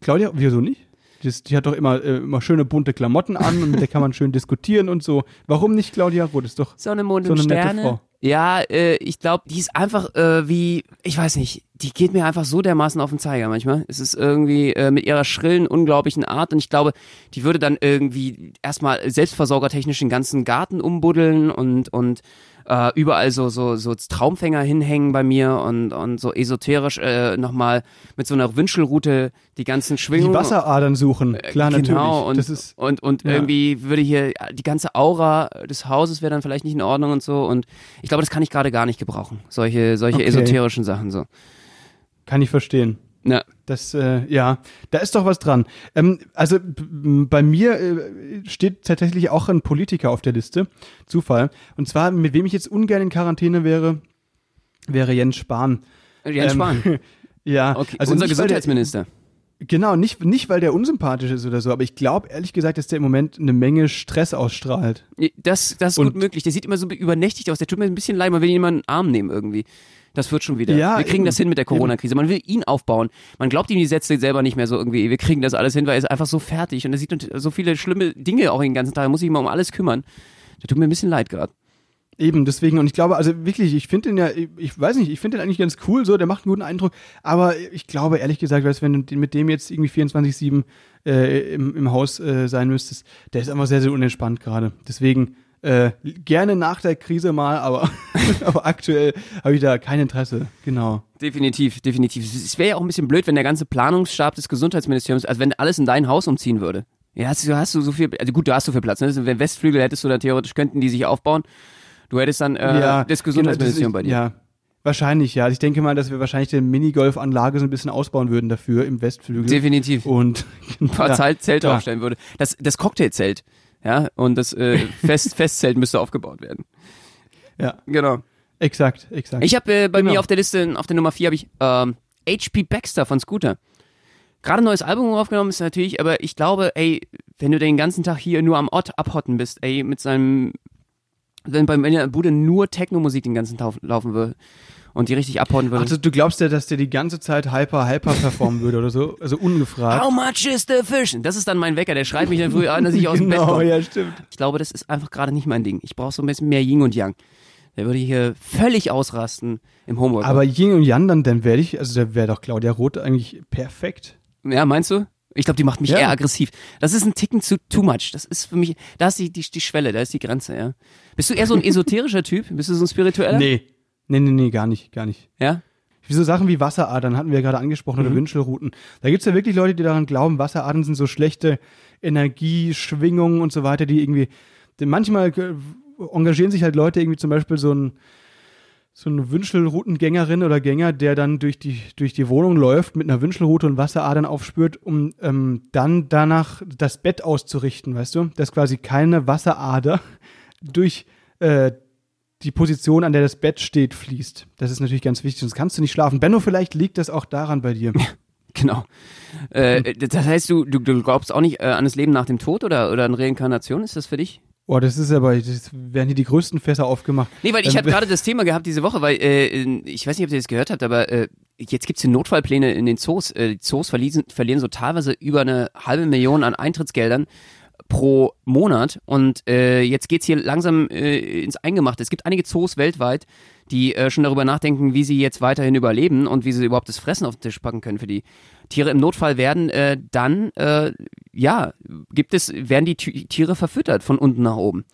Claudia, wieso nicht? Das, die hat doch immer, äh, immer schöne bunte Klamotten an und mit der kann man schön diskutieren und so. Warum nicht Claudia Roth? Ist doch Sonne, Mond so und eine nette Sterne. Frau. Ja, äh, ich glaube, die ist einfach äh, wie, ich weiß nicht, die geht mir einfach so dermaßen auf den Zeiger manchmal. Es ist irgendwie äh, mit ihrer schrillen, unglaublichen Art und ich glaube, die würde dann irgendwie erstmal selbstversorgertechnisch den ganzen Garten umbuddeln und und äh, überall so so so Traumfänger hinhängen bei mir und und so esoterisch äh, nochmal mit so einer Wünschelrute die ganzen die Schwingungen Wasseradern suchen. Klar, genau, natürlich. Und, das ist, und, und ja. irgendwie würde hier die ganze Aura des Hauses wäre dann vielleicht nicht in Ordnung und so. Und ich glaube, das kann ich gerade gar nicht gebrauchen. Solche, solche Okay. esoterischen Sachen so. kann ich verstehen. Ja. Das, äh, ja, da ist doch was dran. Ähm, also bei mir äh, steht tatsächlich auch ein Politiker auf der Liste. Zufall. Und zwar, mit wem ich jetzt ungern in Quarantäne wäre, wäre Jens Spahn. Jens Ähm, Spahn. Ja, Okay, also unser der- Gesundheitsminister. Genau, nicht, nicht weil der unsympathisch ist oder so, aber ich glaube ehrlich gesagt, dass der im Moment eine Menge Stress ausstrahlt. Das, das ist Und- gut möglich. Der sieht immer so übernächtig aus. Der tut mir ein bisschen leid. Man will ihn mal einen Arm nehmen irgendwie. Das wird schon wieder. Ja, wir kriegen eben, das hin mit der Corona-Krise. Man will ihn aufbauen. Man glaubt ihm die Sätze selber nicht mehr so irgendwie. Wir kriegen das alles hin, weil er ist einfach so fertig und er sieht so viele schlimme Dinge auch den ganzen Tag. Er muss sich mal um alles kümmern. Der tut mir ein bisschen leid gerade. Eben, deswegen, und ich glaube, also wirklich, ich finde den ja, ich, ich weiß nicht, ich finde den eigentlich ganz cool, so, der macht einen guten Eindruck, aber ich glaube, ehrlich gesagt, weißt, wenn du mit dem jetzt irgendwie 24-7 äh, im, im Haus äh, sein müsstest, der ist einfach sehr, sehr unentspannt gerade. Deswegen, äh, gerne nach der Krise mal, aber, aber aktuell habe ich da kein Interesse. Genau. Definitiv, definitiv. Es wäre ja auch ein bisschen blöd, wenn der ganze Planungsstab des Gesundheitsministeriums, also wenn alles in dein Haus umziehen würde. Ja, hast du, hast du so viel, also gut, du hast so viel Platz. Ne? Wenn Westflügel hättest du da theoretisch, könnten die sich aufbauen. Du hättest dann äh, ja, das Gesundheitsministerium genau, das bei dir. ist- Ja, wahrscheinlich, ja. Ich denke mal, dass wir wahrscheinlich die Minigolfanlage so ein bisschen ausbauen würden dafür im Westflügel. Definitiv. Und Ein paar ja, Zelt- Zelte klar. aufstellen würde. Das, das Cocktailzelt. Ja, und das äh, Fest, Festzelt müsste aufgebaut werden. Ja, Genau. exakt, exakt. Ich habe äh, bei Genau. mir auf der Liste, auf der Nummer 4 habe ich ähm, HP Baxter von Scooter. Gerade ein neues Album aufgenommen ist natürlich, aber ich glaube, ey, wenn du den ganzen Tag hier nur am Ort abhotten bist, ey, mit seinem, wenn bei meiner Bude nur Techno-Musik den ganzen Tag laufen würde und die richtig abhauen würde. Also du glaubst ja, dass der die ganze Zeit hyper, hyper performen würde oder so? Also ungefragt. How much is the fish? Das ist dann mein Wecker, der schreit mich dann früh an, dass ich aus dem Bett genau, komme. ja, stimmt. Ich glaube, das ist einfach gerade nicht mein Ding. Ich brauche so ein bisschen mehr Yin und Yang. Der würde hier völlig ausrasten im Homework. Aber Yin und Yang, dann, dann wäre ich, also da wäre doch Claudia Roth eigentlich perfekt. ja, meinst du? Ich glaube, die macht mich Ja. eher aggressiv. Das ist ein Ticken zu too much. Das ist für mich, da ist die, die, die Schwelle, da ist die Grenze, ja. Bist du eher so ein esoterischer Typ? Bist du so ein spiritueller? Nee. Nee, nee, nee, gar nicht, gar nicht. Ja? Wie so Sachen wie Wasseradern hatten wir ja gerade angesprochen oder Wünschelrouten. Da gibt's ja wirklich Leute, die daran glauben, Wasseradern sind so schlechte Energieschwingungen und so weiter, die irgendwie, denn manchmal äh, engagieren sich halt Leute irgendwie zum Beispiel so ein so eine Wünschelroutengängerin oder Gänger, der dann durch die, durch die Wohnung läuft, mit einer Wünschelrute und Wasseradern aufspürt, um ähm, dann danach das Bett auszurichten, weißt du? Dass quasi keine Wasserader durch äh, die Position, an der das Bett steht, fließt. Das ist natürlich ganz wichtig, sonst kannst du nicht schlafen. Benno, vielleicht liegt das auch daran bei dir. Genau. Äh, das heißt, du, du, du glaubst auch nicht äh, an das Leben nach dem Tod oder, oder an Reinkarnation? Ist das für dich? Boah, das ist aber, das werden hier die größten Fässer aufgemacht. Nee, weil ich Ähm, hatte gerade das Thema gehabt diese Woche, weil äh, ich weiß nicht, ob ihr das gehört habt, aber äh, jetzt gibt's hier Notfallpläne in den Zoos. Äh, die Zoos verlieren, verlieren so teilweise über eine halbe Million an Eintrittsgeldern pro Monat und äh, jetzt geht's hier langsam äh, ins Eingemachte. Es gibt einige Zoos weltweit, die äh, schon darüber nachdenken, wie sie jetzt weiterhin überleben und wie sie überhaupt das Fressen auf den Tisch packen können für die Tiere. Im Notfall werden äh, dann, äh, ja, gibt es, werden die Ti- Tiere verfüttert von unten nach oben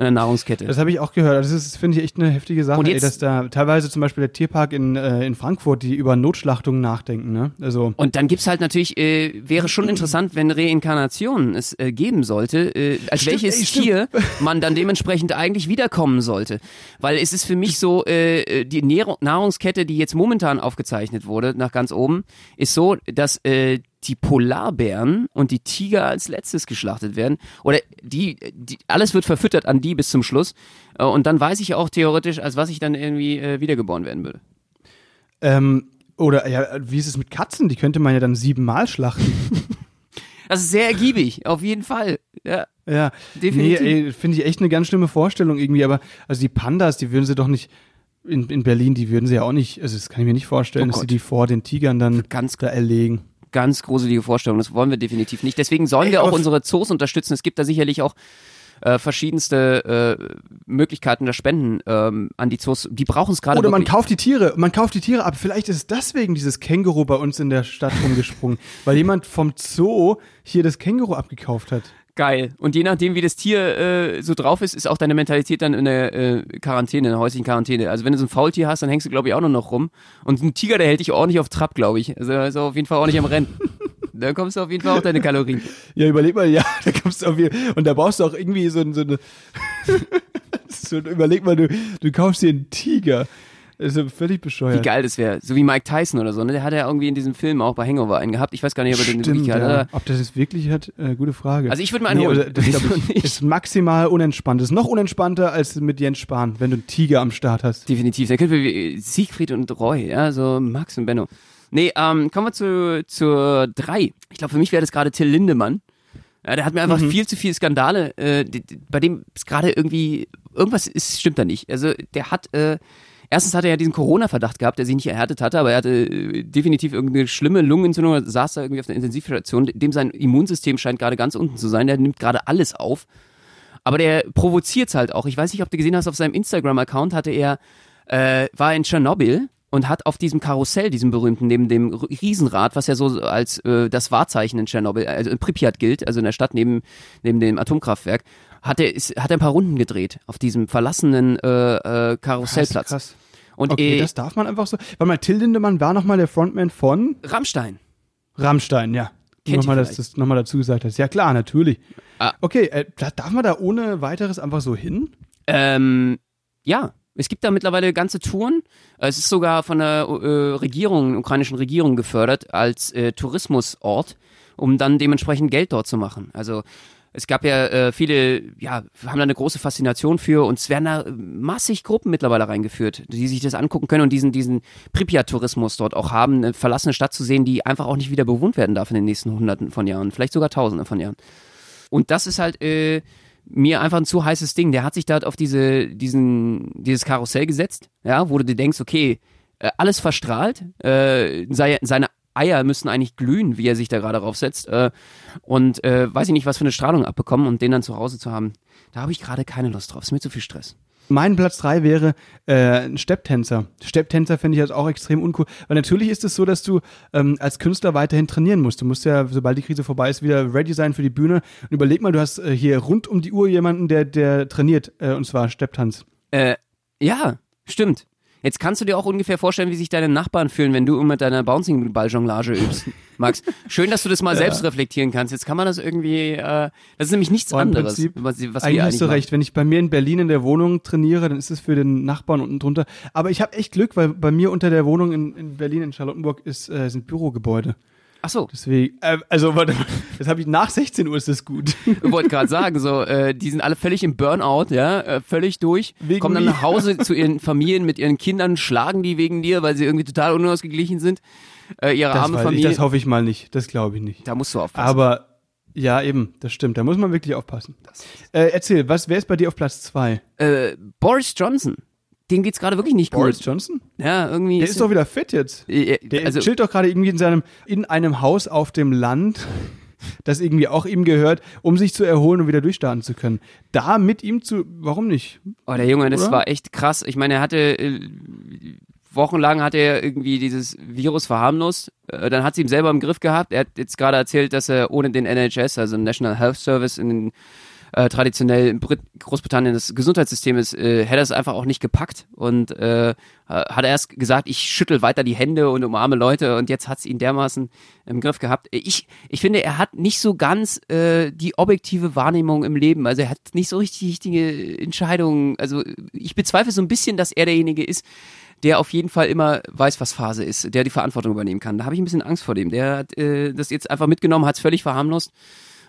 in der Nahrungskette. Das habe ich auch gehört. Das ist, finde ich, echt eine heftige Sache, Und ey, jetzt- dass da teilweise zum Beispiel der Tierpark in, äh, in Frankfurt, die über Notschlachtungen nachdenken, ne? Also, Und dann gibt's halt natürlich, äh, wäre schon interessant, wenn Reinkarnation es äh, geben sollte, äh, als Stimmt, welches ey. Tier man dann dementsprechend eigentlich wiederkommen sollte. Weil es ist für mich so, äh, die Nähr Nahrungskette, die jetzt momentan aufgezeichnet wurde, nach ganz oben, ist so, dass äh, die Polarbären und die Tiger als letztes geschlachtet werden. Oder die, die alles wird verfüttert an die bis zum Schluss. Äh, und dann weiß ich auch theoretisch, als was ich dann irgendwie äh, wiedergeboren werden würde. ähm, oder ja, wie ist es mit Katzen? Die könnte man ja dann siebenmal schlachten. Das ist sehr ergiebig, auf jeden Fall. Ja. ja. Definitiv. Nee, finde ich echt eine ganz schlimme Vorstellung irgendwie, aber also die Pandas, die würden sie doch nicht in, in Berlin, die würden sie ja auch nicht, also das kann ich mir nicht vorstellen, Oh dass sie die vor den Tigern dann Ganz da erlegen. Ganz gruselige Vorstellung. Das wollen wir definitiv nicht. Deswegen sollen Ey, wir auch unsere Zoos unterstützen. Es gibt da sicherlich auch äh, verschiedenste äh, Möglichkeiten der Spenden ähm, an die Zoos. Die brauchen es gerade Oder man wirklich. kauft die Tiere, man kauft die Tiere ab. Vielleicht ist deswegen dieses Känguru bei uns in der Stadt rumgesprungen, weil jemand vom Zoo hier das Känguru abgekauft hat. Geil. Und je nachdem, wie das Tier äh, so drauf ist, ist auch deine Mentalität dann in der äh, Quarantäne, in der häuslichen Quarantäne. Also wenn du so ein Faultier hast, dann hängst du, glaube ich, auch nur noch rum. Und ein Tiger, der hält dich ordentlich auf Trab, glaube ich. Also ist auf jeden Fall ordentlich am Rennen. da kommst du auf jeden Fall auf deine Kalorien. Ja, überleg mal, ja, da kommst du auf jeden Und da brauchst du auch irgendwie so, so eine. so, überleg mal, du, du kaufst dir einen Tiger. Das ist ja völlig Wie bescheuert. geil das wäre. So wie Mike Tyson oder so. Ne? Der hat ja irgendwie in diesem Film auch bei Hangover einen gehabt. Ich weiß gar nicht, ob er den wirklich hat. ja. Ob das jetzt wirklich hat, äh, gute Frage. Also ich würde mir einen holen. aber das ich, ist maximal unentspannt. Das ist noch unentspannter als mit Jens Spahn, wenn du einen Tiger am Start hast. Definitiv. Da könnten wir wie Siegfried und Roy, ja, so Max und Benno. Nee, ähm, kommen wir zu, zur drei. Ich glaube, für mich wäre das gerade Till Lindemann. Ja, der hat mir einfach viel zu viele Skandale, äh, bei dem ist gerade irgendwie, irgendwas ist, stimmt da nicht. Also der hat, äh, erstens hat er ja diesen Corona-Verdacht gehabt, der sich nicht erhärtet hatte, aber er hatte äh, definitiv irgendeine schlimme Lungenentzündung, saß da irgendwie auf der Intensivstation, dem sein Immunsystem scheint gerade ganz unten zu sein, der nimmt gerade alles auf. Aber der provoziert's halt auch. Ich weiß nicht, ob du gesehen hast, auf seinem Instagram-Account hatte er, äh, war in Tschernobyl und hat auf diesem Karussell, diesem berühmten, neben dem Riesenrad, was ja so als äh, das Wahrzeichen in Tschernobyl, also in Pripyat gilt, also in der Stadt neben, neben dem Atomkraftwerk, hat er, ist, hat er ein paar Runden gedreht auf diesem verlassenen äh, äh, Karussellplatz. Krass. Und Okay, äh, das darf man einfach so. Warte mal, Till Lindemann war nochmal der Frontman von Rammstein. Rammstein, ja. Nochmal, dass das nochmal dazu gesagt hast. Ja, klar, natürlich. Ah. Okay, äh, da- darf man da ohne weiteres einfach so hin? Ähm, ja, es gibt da mittlerweile ganze Touren. Es ist sogar von der äh, Regierung, ukrainischen Regierung gefördert als äh, Tourismusort, um dann dementsprechend Geld dort zu machen. Also es gab ja äh, viele, ja, haben da eine große Faszination für und es werden da massig Gruppen mittlerweile reingeführt, die sich das angucken können und diesen, diesen Pripyat-Tourismus dort auch haben, eine verlassene Stadt zu sehen, die einfach auch nicht wieder bewohnt werden darf in den nächsten Hunderten von Jahren, vielleicht sogar Tausenden von Jahren. Und das ist halt äh, mir einfach ein zu heißes Ding. Der hat sich da auf diese, diesen, dieses Karussell gesetzt, ja, wo du dir denkst, okay, äh, alles verstrahlt. Äh, sei, seine Eier müssen eigentlich glühen, wie er sich da gerade raufsetzt. Äh, und äh, weiß ich nicht, was für eine Strahlung abbekommen und den dann zu Hause zu haben. Da habe ich gerade keine Lust drauf. Ist mir zu viel Stress. Mein Platz drei wäre äh, ein Stepptänzer. Stepptänzer finde ich halt auch extrem uncool. Weil natürlich ist es so, dass du ähm, als Künstler weiterhin trainieren musst. Du musst ja, sobald die Krise vorbei ist, wieder ready sein für die Bühne. Und überleg mal, du hast äh, hier rund um die Uhr jemanden, der, der trainiert, äh, und zwar Stepptanz. Äh, ja, stimmt. Jetzt kannst du dir auch ungefähr vorstellen, wie sich deine Nachbarn fühlen, wenn du mit deiner Bouncing-Ball-Jonglage übst, Max. Schön, dass du das mal selbst reflektieren kannst. Jetzt kann man das irgendwie, äh, das ist nämlich nichts anderes, Prinzip, was, was Eigentlich hast du machen. recht. Wenn ich bei mir in Berlin in der Wohnung trainiere, dann ist es für den Nachbarn unten drunter. Aber ich habe echt Glück, weil bei mir unter der Wohnung in, in Berlin, in Charlottenburg, ist, äh, sind Bürogebäude. Ach so, Deswegen, äh, also warte, mal, das habe ich nach 16 Uhr ist das gut. ich wollte gerade sagen, so, äh, die sind alle völlig im Burnout, ja, äh, völlig durch, Wegen kommen dann nach Hause zu ihren Familien mit ihren Kindern, schlagen die wegen dir, weil sie irgendwie total unausgeglichen sind. Äh, ihre Das, arme weiß ich, Familie. das hoffe ich mal nicht. Das glaube ich nicht. da musst du aufpassen. Aber ja, eben, das stimmt. Da muss man wirklich aufpassen. Äh, erzähl, was, wer ist bei dir auf Platz zwei? äh, Boris Johnson, dem geht's gerade wirklich nicht Boris gut. Johnson? Ja, irgendwie. Der ist doch wieder fit jetzt. äh, Der also, chillt doch gerade irgendwie in seinem, in einem Haus auf dem Land, das irgendwie auch ihm gehört, um sich zu erholen und wieder durchstarten zu können. Da mit ihm zu, warum nicht? Oh, der Junge, das Oder? war echt krass. Ich meine, er hatte äh, wochenlang hat er irgendwie dieses Virus verharmlost. Äh, dann hat sie ihm selber im Griff gehabt. Er hat jetzt gerade erzählt, dass er ohne den NHS, also National Health Service in den äh, traditionell in Brit Großbritannien das Gesundheitssystem ist, äh, hätte er es einfach auch nicht gepackt und äh, hat erst gesagt, ich schüttel weiter die Hände und umarme Leute und jetzt hat es ihn dermaßen im Griff gehabt. Ich, ich finde, er hat nicht so ganz äh, die objektive Wahrnehmung im Leben. Also er hat nicht so richtig richtige Entscheidungen. Also ich bezweifle so ein bisschen, dass er derjenige ist, der auf jeden Fall immer weiß, was Phase ist, der die Verantwortung übernehmen kann. Da habe ich ein bisschen Angst vor dem. Der hat äh, das jetzt einfach mitgenommen, hat es völlig verharmlost.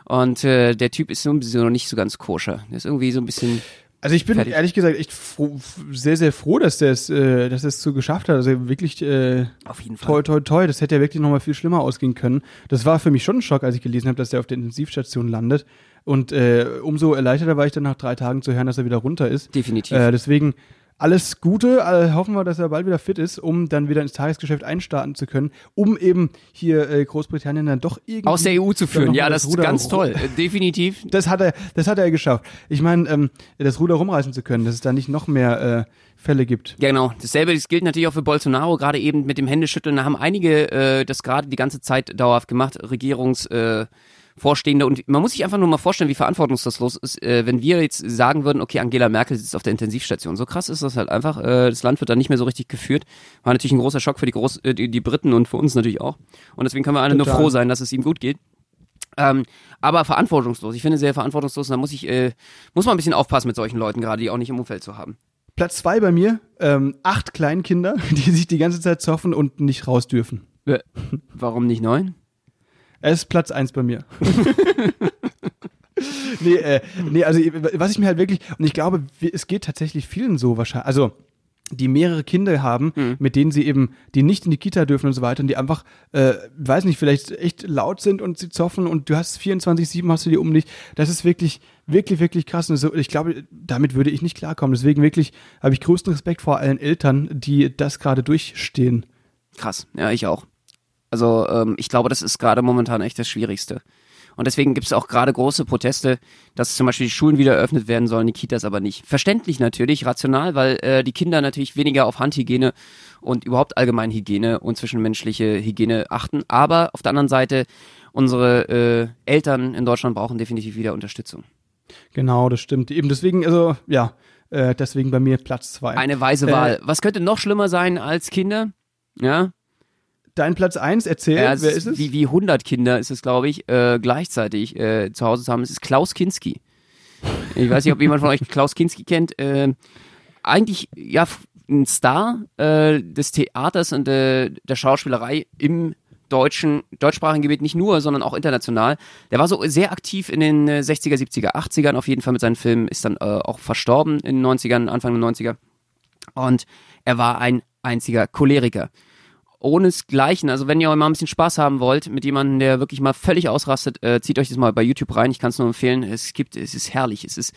Und äh, der Typ ist so ein bisschen noch nicht so ganz koscher. Der ist irgendwie so ein bisschen. Also ich bin Fertig. ehrlich gesagt echt froh, sehr, sehr froh, dass der es, äh, dass er es so geschafft hat. Also wirklich äh, Auf jeden Fall. toi, toi, toi. Das hätte ja wirklich nochmal viel schlimmer ausgehen können. Das war für mich schon ein Schock, als ich gelesen habe, dass der auf der Intensivstation landet. Und äh, umso erleichterter war ich dann nach drei Tagen zu hören, dass er wieder runter ist. Definitiv. Äh, deswegen alles Gute, äh, hoffen wir, dass er bald wieder fit ist, um dann wieder ins Tagesgeschäft einstarten zu können, um eben hier äh, Großbritannien dann doch irgendwie Aus der EU zu führen. Ja, mal das ist Ruder ganz toll. Äh, Definitiv. Das hat er, das hat er geschafft. Ich meine, ähm, das Ruder rumreißen zu können, dass es da nicht noch mehr äh, Fälle gibt. Ja, genau. Dasselbe das gilt natürlich auch für Bolsonaro, gerade eben mit dem Händeschütteln. Da haben einige äh, das gerade die ganze Zeit dauerhaft gemacht, Regierungsvorstehende. Äh, Vorstehende. und man muss sich einfach nur mal vorstellen, wie verantwortungslos ist, äh, wenn wir jetzt sagen würden, okay, Angela Merkel sitzt auf der Intensivstation. So krass ist das halt einfach. Äh, das Land wird dann nicht mehr so richtig geführt. War natürlich ein großer Schock für die, Groß äh, die, die Briten und für uns natürlich auch. Und deswegen können wir alle nur Total. froh sein, dass es ihm gut geht. Ähm, aber verantwortungslos. Ich finde sehr verantwortungslos. Und da muss ich, äh, muss man ein bisschen aufpassen mit solchen Leuten gerade, die auch nicht im Umfeld zu haben. Platz zwei bei mir, ähm, acht Kleinkinder, die sich die ganze Zeit zoffen und nicht raus dürfen. Äh, Warum nicht neun? Er ist Platz eins bei mir. nee, äh, nee, also was ich mir halt wirklich, und ich glaube, es geht tatsächlich vielen so wahrscheinlich, also die mehrere Kinder haben, mit denen sie eben, die nicht in die Kita dürfen und so weiter und die einfach, äh, weiß nicht, vielleicht echt laut sind und sie zoffen und du hast 24-7 hast du die um dich. Das ist wirklich, wirklich, wirklich krass. Und so, ich glaube, damit würde ich nicht klarkommen. Deswegen wirklich habe ich größten Respekt vor allen Eltern, die das gerade durchstehen. Krass, ja, ich auch. Also ähm, ich glaube, das ist gerade momentan echt das Schwierigste. Und deswegen gibt es auch gerade große Proteste, dass zum Beispiel die Schulen wieder eröffnet werden sollen, die Kitas aber nicht. Verständlich natürlich, rational, weil äh, die Kinder natürlich weniger auf Handhygiene und überhaupt allgemein Hygiene und zwischenmenschliche Hygiene achten. Aber auf der anderen Seite, unsere äh, Eltern in Deutschland brauchen definitiv wieder Unterstützung. Genau, das stimmt. Eben deswegen, also ja, äh, deswegen bei mir Platz zwei. Eine weise Äh, Wahl. Was könnte noch schlimmer sein als Kinder? Ja, Dein Platz eins, erzähl, Ja, wer ist es? Wie, wie 100 Kinder ist es, glaube ich, äh, gleichzeitig äh, zu Hause zu haben. Es ist Klaus Kinski. Ich weiß nicht, ob jemand von euch Klaus Kinski kennt. Äh, eigentlich, ja, ein Star äh, des Theaters und äh, der Schauspielerei im deutschen, deutschsprachigen Gebiet nicht nur, sondern auch international. Der war so sehr aktiv in den äh, 60er, 70er, 80ern auf jeden Fall mit seinen Filmen, ist dann äh, auch verstorben in den 90ern, Anfang der 90er. Und er war ein einziger Choleriker ohnesgleichen. Also wenn ihr mal ein bisschen Spaß haben wollt mit jemandem, der wirklich mal völlig ausrastet, äh, zieht euch das mal bei YouTube rein. Ich kann es nur empfehlen. Es gibt, es ist herrlich. Es ist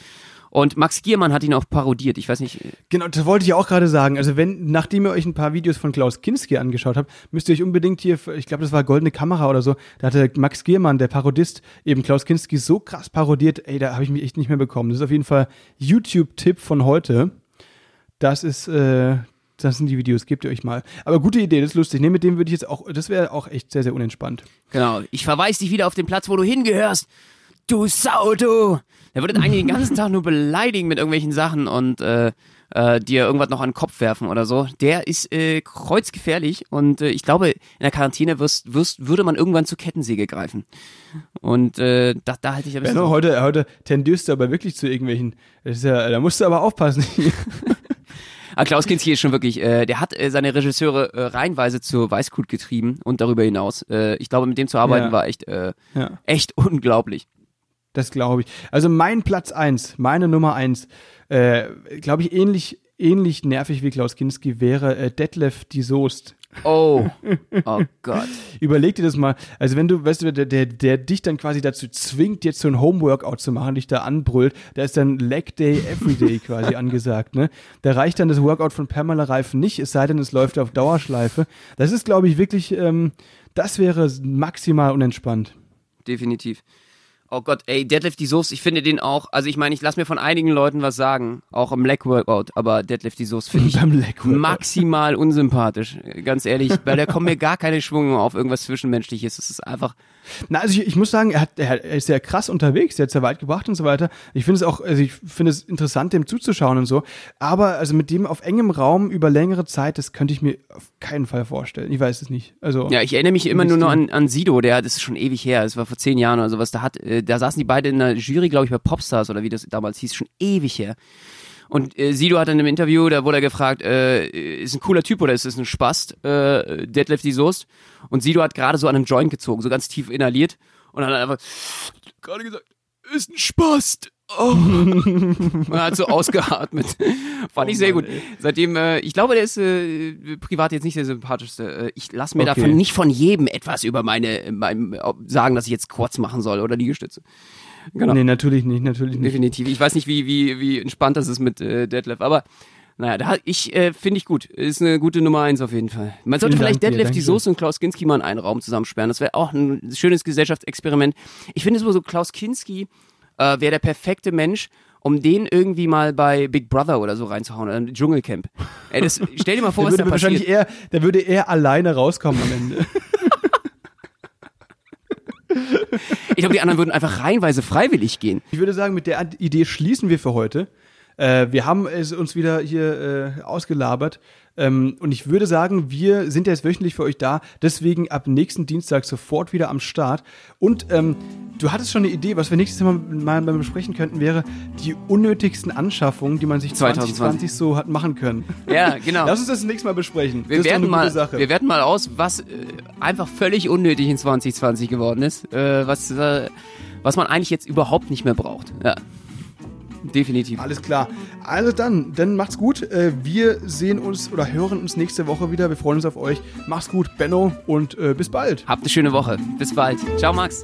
Und Max Giermann hat ihn auch parodiert. Ich weiß nicht. Genau, das wollte ich auch gerade sagen. Also wenn, nachdem ihr euch ein paar Videos von Klaus Kinski angeschaut habt, müsst ihr euch unbedingt hier, ich glaube, das war Goldene Kamera oder so, da hatte Max Giermann, der Parodist, eben Klaus Kinski so krass parodiert, ey, da habe ich mich echt nicht mehr bekommen. Das ist auf jeden Fall YouTube-Tipp von heute. Das ist, äh, das sind die Videos, gebt ihr euch mal. Aber gute Idee, das ist lustig. Ne, mit dem würde ich jetzt auch, das wäre auch echt sehr, sehr unentspannt. Genau. Ich verweise dich wieder auf den Platz, wo du hingehörst. Du Sau, du! Der würde eigentlich den ganzen Tag nur beleidigen mit irgendwelchen Sachen und äh, äh, dir irgendwas noch an den Kopf werfen oder so. Der ist äh, kreuzgefährlich und äh, ich glaube, in der Quarantäne wirst, wirst, würde man irgendwann zur Kettensäge greifen. Und äh, da, da halte ich ein bisschen. Benno, heute, heute tendierst du aber wirklich zu irgendwelchen. Das ist ja, da musst du aber aufpassen. Aber Klaus Kinski ist schon wirklich, äh, der hat äh, seine Regisseure äh, reihenweise zur Weißglut getrieben und darüber hinaus. Äh, ich glaube, mit dem zu arbeiten Ja. war echt, äh, ja. echt unglaublich. Das glaube ich. Also mein Platz eins, meine Nummer eins, äh, glaube ich, ähnlich, ähnlich nervig wie Klaus Kinski wäre äh, Detlef die Soest. Oh, oh Gott. Überleg dir das mal. Also wenn du, weißt du, der, der, der dich dann quasi dazu zwingt, jetzt so ein Homeworkout zu machen, dich da anbrüllt, da ist dann Leg Day Everyday quasi angesagt, ne? Da reicht dann das Workout von Pamela Reifen nicht, es sei denn, es läuft auf Dauerschleife. Das ist, glaube ich, wirklich, ähm, das wäre maximal unentspannt. Definitiv. Oh Gott, ey, Deadlift die Soße, ich finde den auch, also ich meine, ich lasse mir von einigen Leuten was sagen, auch im Leg Workout, aber Deadlift die Soße finde ich maximal unsympathisch, ganz ehrlich, weil da kommen mir gar keine Schwünge auf irgendwas Zwischenmenschliches. Es ist einfach, Na, also ich, ich muss sagen, er, hat, er, ist sehr krass unterwegs, er hat sehr weit gebracht und so weiter. Ich finde es auch, also ich finde es interessant, dem zuzuschauen und so. Aber also mit dem auf engem Raum über längere Zeit, das könnte ich mir auf keinen Fall vorstellen. Ich weiß es nicht. Also Ja, ich erinnere mich immer nur noch an, an Sido, der, das ist schon ewig her, das war vor zehn Jahren oder sowas, da hat, äh, da saßen die beide in einer Jury, glaube ich, bei Popstars oder wie das damals hieß, schon ewig her. Und äh, Sido hat in einem Interview, da wurde er gefragt, äh, ist ein cooler Typ oder ist es ein Spast, äh, Deadlift die Soest? Und Sido hat gerade so an einem Joint gezogen, so ganz tief inhaliert und dann hat einfach gerade gesagt, ist ein Spast. Oh. und er hat so ausgeatmet. Fand ich sehr Mann, gut. Seitdem, äh, ich glaube, der ist äh, privat jetzt nicht der sympathischste. Äh, ich lasse mir Okay. davon nicht von jedem etwas über meine, mein, sagen, dass ich jetzt Quads machen soll oder Liegestütze. Genau. Nee, natürlich nicht, natürlich nicht. Definitiv. Ich weiß nicht, wie, wie, wie entspannt das ist mit äh, Deadlift, aber naja, da, ich äh, finde ich gut. Ist eine gute Nummer eins auf jeden Fall. Man sollte Vielen vielleicht Dank dir, Deadlift die. Soße und Klaus Kinski mal in einen Raum zusammensperren. Das wäre auch ein schönes Gesellschaftsexperiment. Ich finde so, so Klaus Kinski äh, wäre der perfekte Mensch, um den irgendwie mal bei Big Brother oder so reinzuhauen oder im Dschungelcamp. Ey, das, stell dir mal vor, Der was da würde wahrscheinlich passiert. eher, der würde eher alleine rauskommen am Ende. Ich glaube, die anderen würden einfach reihenweise freiwillig gehen. Ich würde sagen, mit der Idee schließen wir für heute. Äh, wir haben es uns wieder hier äh, ausgelabert. Ähm, und ich würde sagen, wir sind jetzt wöchentlich für euch da. Deswegen ab nächsten Dienstag sofort wieder am Start. Und ähm, du hattest schon eine Idee, was wir nächstes Mal mal besprechen könnten, wäre die unnötigsten Anschaffungen, die man sich 2020 2020 so hat machen können. Ja, genau. Lass uns das nächstes Mal besprechen. Wir das eine mal, gute Sache. wir werten mal aus, was äh, einfach völlig unnötig in 2020 geworden ist. Äh, was, äh, was man eigentlich jetzt überhaupt nicht mehr braucht. Ja. Definitiv. Alles klar. Also dann, dann macht's gut. Äh, Wir sehen uns oder hören uns nächste Woche wieder. Wir freuen uns auf euch. Macht's gut, Benno, und äh, bis bald. Habt eine schöne Woche. Bis bald. Ciao, Max.